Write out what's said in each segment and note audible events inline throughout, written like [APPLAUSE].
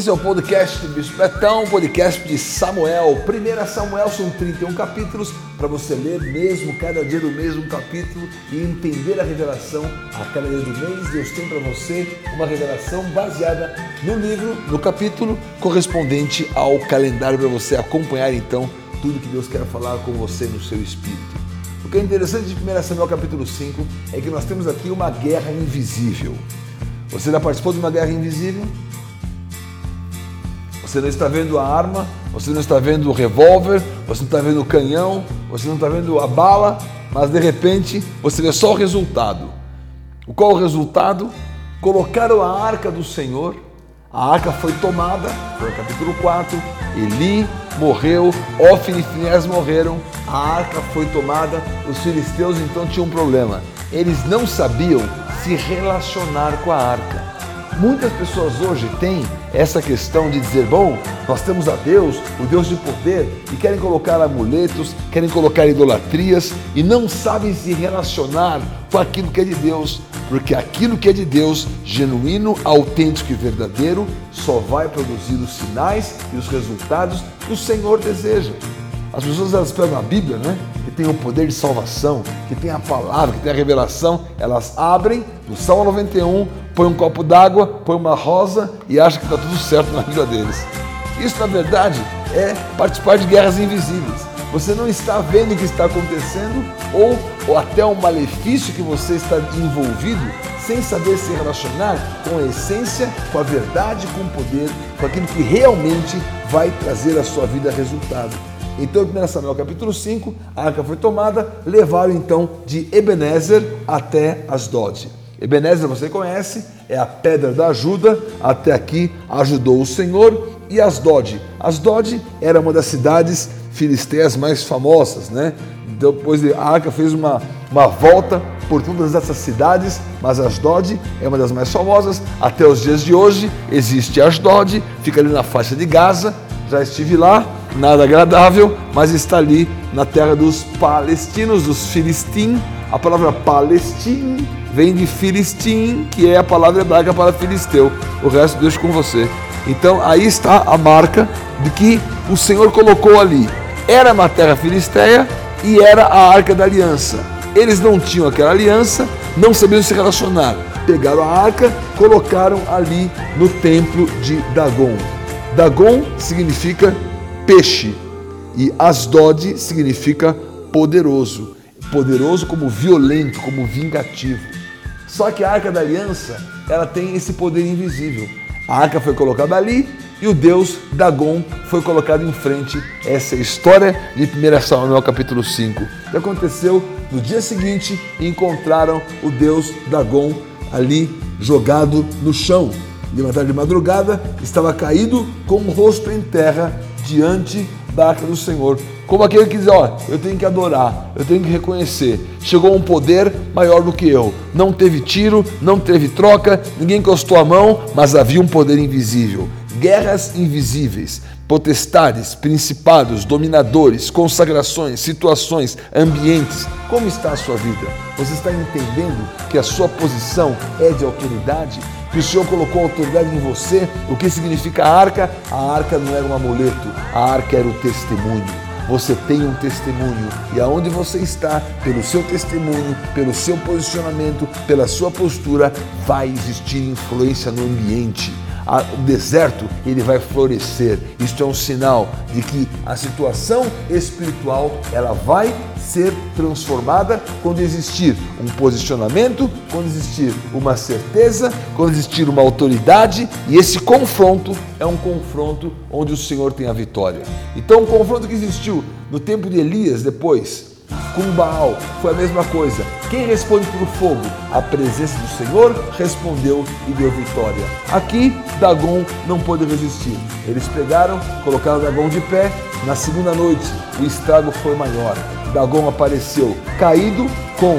Esse é o podcast Bispo Betão, podcast de Samuel. 1 Samuel são 31 capítulos para você ler mesmo, cada dia do mesmo capítulo e entender a revelação. A cada dia do mês, Deus tem para você uma revelação baseada no livro, no capítulo correspondente ao calendário para você acompanhar então tudo que Deus quer falar com você no seu espírito. O que é interessante de 1 Samuel capítulo 5 é que nós temos aqui uma guerra invisível. Você já participou de uma guerra invisível? Você não está vendo a arma, você não está vendo o revólver, você não está vendo o canhão, você não está vendo a bala, mas de repente você vê só o resultado. O qual o resultado? Colocaram a arca do Senhor, a arca foi tomada, foi o capítulo 4, Eli morreu, Ofni e Finés morreram, a arca foi tomada, os filisteus então tinham um problema. Eles não sabiam se relacionar com a arca. Muitas pessoas hoje têm essa questão de dizer, bom, nós temos a Deus, o Deus de poder, e querem colocar amuletos, querem colocar idolatrias e não sabem se relacionar com aquilo que é de Deus, porque aquilo que é de Deus, genuíno, autêntico e verdadeiro, só vai produzir os sinais e os resultados que o Senhor deseja. As pessoas elas pegam a Bíblia, né? Tem o poder de salvação, que tem a palavra, que tem a revelação, elas abrem no Salmo 91, põe um copo d'água, põe uma rosa e acham que está tudo certo na vida deles. Isso, na verdade, é participar de guerras invisíveis. Você não está vendo o que está acontecendo ou, ou até um malefício que você está envolvido sem saber se relacionar com a essência, com a verdade, com o poder, com aquilo que realmente vai trazer à sua vida resultado. Então, em 1 Samuel capítulo 5, a arca foi tomada, levaram então de Ebenezer até Asdod. Ebenezer você conhece, é a pedra da ajuda, até aqui ajudou o Senhor. E Asdod, Asdod era uma das cidades filisteias mais famosas, né? Depois a arca fez uma, uma volta por todas essas cidades, mas Asdod é uma das mais famosas. Até os dias de hoje existe Asdod, fica ali na faixa de Gaza. Já estive lá, nada agradável, mas está ali na terra dos palestinos, dos filistim. A palavra palestim vem de filistim, que é a palavra hebraica para filisteu. O resto deixo com você. Então aí está a marca de que o Senhor colocou ali. Era uma terra filisteia e era a arca da aliança. Eles não tinham aquela aliança, não sabiam se relacionar. Pegaram a arca, colocaram ali no templo de Dagon. Dagon significa peixe e Asdod significa poderoso. Poderoso como violento, como vingativo. Só que a arca da aliança, ela tem esse poder invisível. A arca foi colocada ali e o deus Dagon foi colocado em frente. Essa é a história de 1 Samuel capítulo 5. O que aconteceu no dia seguinte encontraram o deus Dagon ali jogado no chão. De madrugada, estava caído com o rosto em terra diante da arca do Senhor. Como aquele que diz: Ó, eu tenho que adorar, eu tenho que reconhecer. Chegou um poder maior do que eu. Não teve tiro, não teve troca, ninguém encostou a mão, mas havia um poder invisível. Guerras invisíveis, potestades, principados, dominadores, consagrações, situações, ambientes. Como está a sua vida? Você está entendendo que a sua posição é de autoridade? Que o Senhor colocou autoridade em você. O que significa arca? A arca não era um amuleto, a arca era o testemunho. Você tem um testemunho e aonde você está, pelo seu testemunho, pelo seu posicionamento, pela sua postura, vai existir influência no ambiente o deserto ele vai florescer. Isto é um sinal de que a situação espiritual ela vai ser transformada quando existir um posicionamento, quando existir uma certeza, quando existir uma autoridade e esse confronto é um confronto onde o Senhor tem a vitória. Então o confronto que existiu no tempo de Elias depois com Baal foi a mesma coisa. Quem responde para o fogo? A presença do Senhor respondeu e deu vitória. Aqui, Dagon não pôde resistir. Eles pegaram, colocaram Dagon de pé. Na segunda noite, o estrago foi maior. Dagon apareceu caído com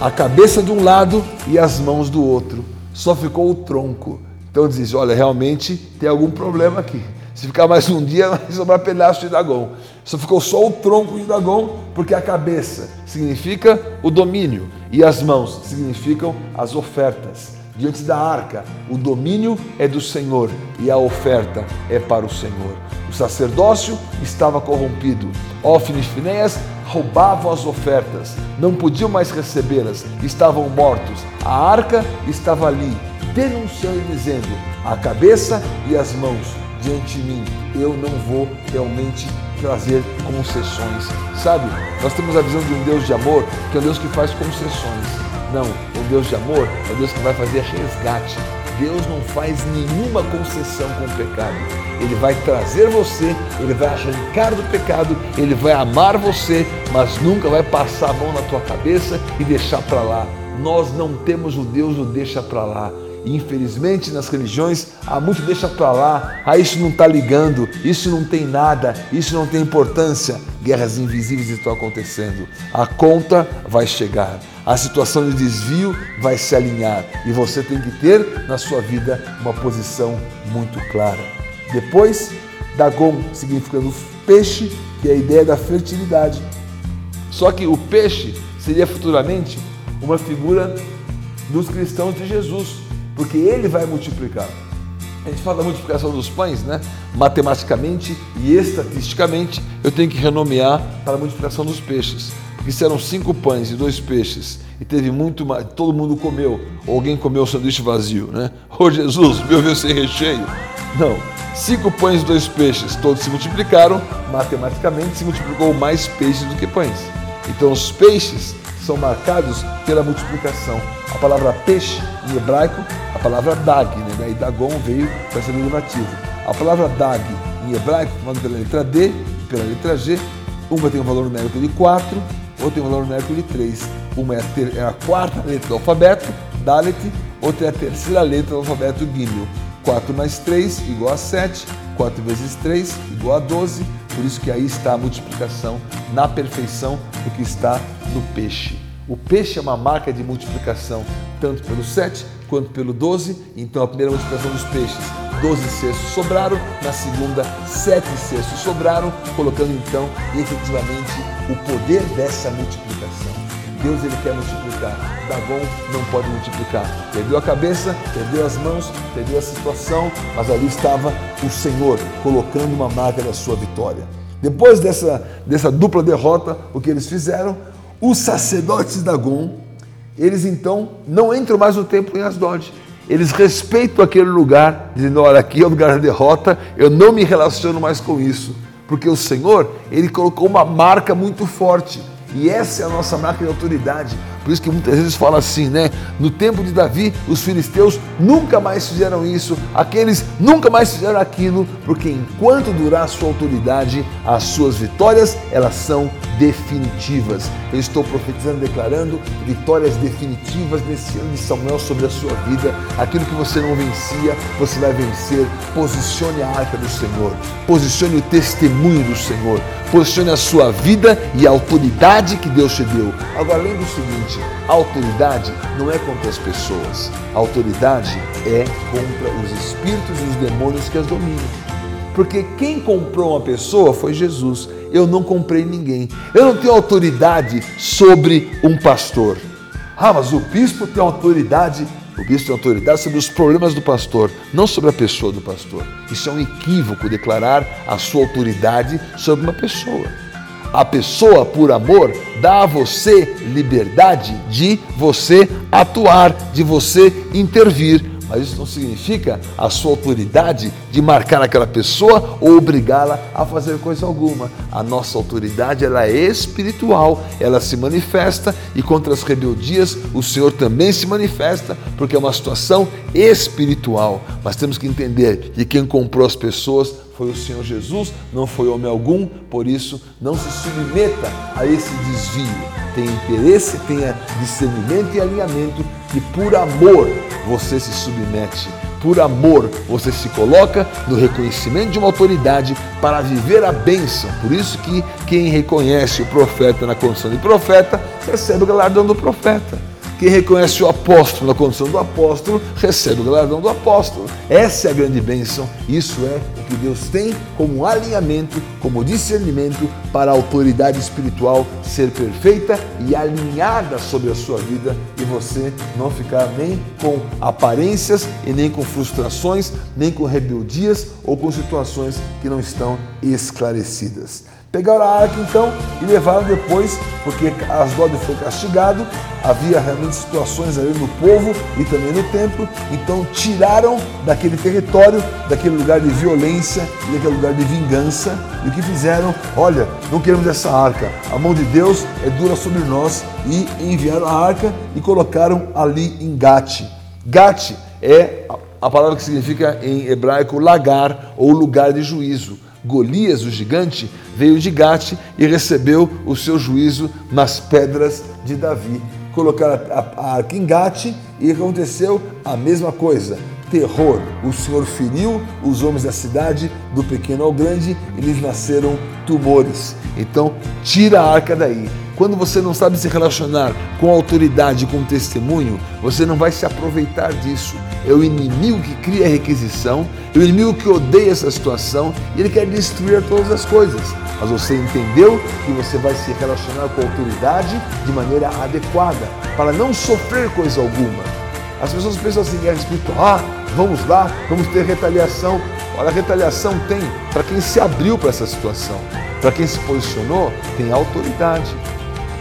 a cabeça de um lado e as mãos do outro. Só ficou o tronco. Então diz: olha, realmente tem algum problema aqui. Se ficar mais um dia, [LAUGHS] vai sobrar pedaço de Dagon. Só ficou só o tronco de Dagon, porque a cabeça significa o domínio e as mãos significam as ofertas. diante da arca. O domínio é do Senhor e a oferta é para o Senhor. O sacerdócio estava corrompido. Ofne e Finéias roubavam as ofertas, não podiam mais recebê-las, estavam mortos. A arca estava ali, denunciando e dizendo: a cabeça e as mãos diante de mim, eu não vou realmente trazer concessões. Sabe, nós temos a visão de um Deus de amor, que é um Deus que faz concessões. Não, um Deus de amor é um Deus que vai fazer resgate. Deus não faz nenhuma concessão com o pecado. Ele vai trazer você, ele vai arrancar do pecado, ele vai amar você, mas nunca vai passar a mão na tua cabeça e deixar para lá. Nós não temos o Deus o deixa para lá. Infelizmente nas religiões há muito deixa para lá, ah, isso não está ligando, isso não tem nada, isso não tem importância. Guerras invisíveis estão acontecendo. A conta vai chegar a situação de desvio vai se alinhar e você tem que ter na sua vida uma posição muito clara. Depois, Dagon significando peixe, que é a ideia da fertilidade. Só que o peixe seria futuramente uma figura dos cristãos de Jesus, porque ele vai multiplicar. A gente fala da multiplicação dos pães, né? Matematicamente e estatisticamente, eu tenho que renomear para a multiplicação dos peixes porque eram cinco pães e dois peixes e teve muito mais, todo mundo comeu, ou alguém comeu o sanduíche vazio, né? [LAUGHS] Ô oh, Jesus, meu veio sem recheio. Não, cinco pães e dois peixes, todos se multiplicaram, matematicamente se multiplicou mais peixes do que pães. Então os peixes são marcados pela multiplicação. A palavra peixe em hebraico, palavra dag, né? daí dagon veio para ser derivativo. A palavra dag em hebraico, formada pela letra D e pela letra G, uma tem um valor numérico de 4 outra tem o valor numérico de 3. Uma é a, ter, é a, quarta letra do alfabeto, Dalet, outra é a terceira letra do alfabeto Gimel. 4 mais 3 igual a 7, 4 vezes 3 igual a 12, por isso que aí está a multiplicação na perfeição do que está no peixe. O peixe é uma marca de multiplicação, tanto pelo 7 quanto pelo 12, então a primeira multiplicação dos peixes 12 cestos sobraram, na segunda, 7 cestos sobraram, colocando então efetivamente o poder dessa multiplicação. Deus ele quer multiplicar, Dagon não pode multiplicar. Perdeu a cabeça, perdeu as mãos, perdeu a situação, mas ali estava o Senhor colocando uma marca da sua vitória. Depois dessa, dessa dupla derrota, o que eles fizeram? Os sacerdotes Dagon, eles então não entram mais no templo em Asdod. Eles respeitam aquele lugar, dizendo: olha, aqui é o lugar da derrota, eu não me relaciono mais com isso, porque o Senhor, ele colocou uma marca muito forte, e essa é a nossa marca de autoridade. Por isso que muitas vezes fala assim, né? No tempo de Davi, os filisteus nunca mais fizeram isso, aqueles nunca mais fizeram aquilo, porque enquanto durar a sua autoridade, as suas vitórias, elas são definitivas. Eu estou profetizando, declarando vitórias definitivas nesse ano de Samuel sobre a sua vida. Aquilo que você não vencia, você vai vencer. Posicione a arca do Senhor, posicione o testemunho do Senhor, posicione a sua vida e a autoridade que Deus te deu. Agora, lembre o seguinte, a autoridade não é contra as pessoas, a autoridade é contra os espíritos e os demônios que as dominam. Porque quem comprou uma pessoa foi Jesus. Eu não comprei ninguém. Eu não tenho autoridade sobre um pastor. Ah, mas o bispo tem autoridade. O bispo tem autoridade sobre os problemas do pastor, não sobre a pessoa do pastor. Isso é um equívoco declarar a sua autoridade sobre uma pessoa. A pessoa, por amor, dá a você liberdade de você atuar, de você intervir. Mas isso não significa a sua autoridade de marcar aquela pessoa ou obrigá-la a fazer coisa alguma. A nossa autoridade ela é espiritual, ela se manifesta e contra as rebeldias o Senhor também se manifesta, porque é uma situação espiritual. Mas temos que entender que quem comprou as pessoas foi o Senhor Jesus, não foi homem algum, por isso não se submeta a esse desvio. Tenha interesse, tenha discernimento e alinhamento e por amor você se submete. Por amor você se coloca no reconhecimento de uma autoridade para viver a bênção. Por isso que quem reconhece o profeta na condição de profeta recebe o galardão do profeta. Quem reconhece o apóstolo na condição do apóstolo, recebe o galardão do apóstolo. Essa é a grande bênção. Isso é o que Deus tem como alinhamento, como discernimento para a autoridade espiritual ser perfeita e alinhada sobre a sua vida e você não ficar nem com aparências e nem com frustrações, nem com rebeldias ou com situações que não estão esclarecidas. Pegaram a arca então e levaram depois, porque Asdod foi castigado, havia realmente situações ali no povo e também no templo, então tiraram daquele território, daquele lugar de violência e daquele lugar de vingança, e o que fizeram? Olha, não queremos essa arca, a mão de Deus é dura sobre nós, e enviaram a arca e colocaram ali em Gate. Gate é a palavra que significa em hebraico lagar ou lugar de juízo. Golias, o gigante, veio de Gate e recebeu o seu juízo nas pedras de Davi. Colocaram a arca em Gate e aconteceu a mesma coisa. Terror. O Senhor feriu os homens da cidade, do pequeno ao grande, eles nasceram tumores. Então, tira a arca daí. Quando você não sabe se relacionar com autoridade, com testemunho, você não vai se aproveitar disso. É o inimigo que cria a requisição, é o inimigo que odeia essa situação e ele quer destruir todas as coisas. Mas você entendeu que você vai se relacionar com a autoridade de maneira adequada, para não sofrer coisa alguma. As pessoas pensam assim, guerra espiritual, ah, vamos lá, vamos ter retaliação. Olha, a retaliação tem para quem se abriu para essa situação, para quem se posicionou, tem autoridade.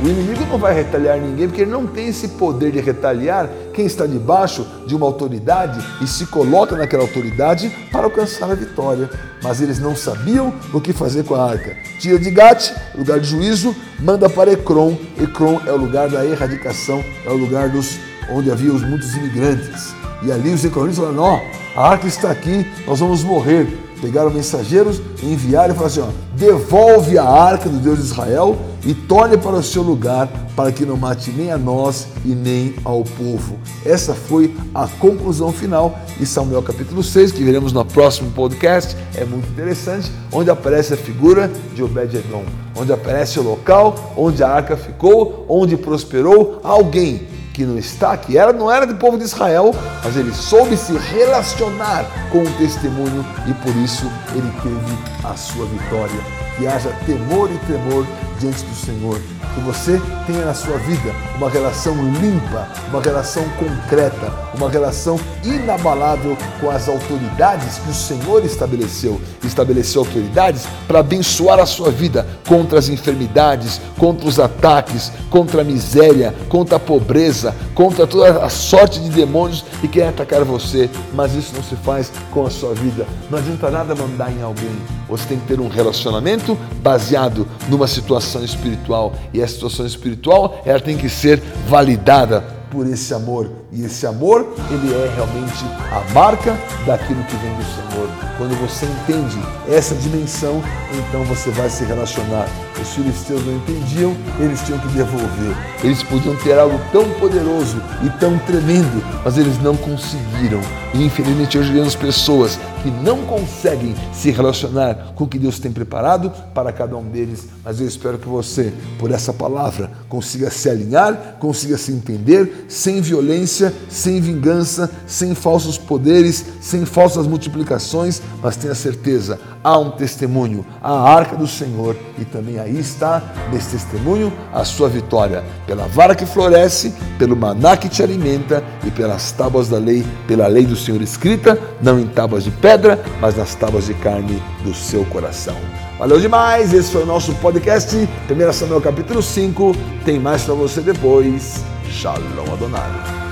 O inimigo não vai retaliar ninguém porque ele não tem esse poder de retaliar quem está debaixo de uma autoridade e se coloca naquela autoridade para alcançar a vitória. Mas eles não sabiam o que fazer com a arca. Tira de Gate, lugar de juízo, manda para Ecrom. Ecrom é o lugar da erradicação, é o lugar dos, onde havia os muitos imigrantes. E ali os ecronitas falaram: Ó, a arca está aqui, nós vamos morrer. Pegaram mensageiros, enviaram e falaram assim: ó, devolve a arca do Deus de Israel e torne para o seu lugar, para que não mate nem a nós e nem ao povo. Essa foi a conclusão final de Samuel capítulo 6, que veremos no próximo podcast. É muito interessante, onde aparece a figura de Obed-Edom, onde aparece o local onde a arca ficou, onde prosperou alguém que não está, que era, não era do povo de Israel, mas ele soube se relacionar com o testemunho e por isso ele teve a sua vitória. Que haja temor e tremor diante do Senhor. Que você tenha na sua vida uma relação limpa, uma relação concreta, uma relação inabalável com as autoridades que o Senhor estabeleceu. Estabeleceu autoridades para abençoar a sua vida contra as enfermidades, contra os ataques, contra a miséria, contra a pobreza, contra toda a sorte de demônios que querem atacar você. Mas isso não se faz com a sua vida. Não adianta nada mandar em alguém. Você tem que ter um relacionamento baseado numa situação espiritual. E a situação espiritual, ela tem que ser validada por esse amor. E esse amor, ele é realmente a marca daquilo que vem do Senhor. Quando você entende essa dimensão, então você vai se relacionar. Os filisteus não entendiam, eles tinham que devolver. Eles podiam ter algo tão poderoso e tão tremendo, mas eles não conseguiram. E infelizmente hoje vemos pessoas que não conseguem se relacionar com o que Deus tem preparado para cada um deles. Mas eu espero que você, por essa palavra, consiga se alinhar, consiga se entender, sem violência, sem vingança, sem falsos poderes, sem falsas multiplicações, mas tenha certeza, há um testemunho, a arca do Senhor, e também aí está, nesse testemunho, a sua vitória, pela vara que floresce, pelo maná que te alimenta e pelas tábuas da lei, pela lei do Senhor escrita, não em tábuas de pedra, mas nas tábuas de carne do seu coração. Valeu demais, esse foi o nosso podcast, 1 Samuel capítulo 5, tem mais para você depois. Shalom Adonai.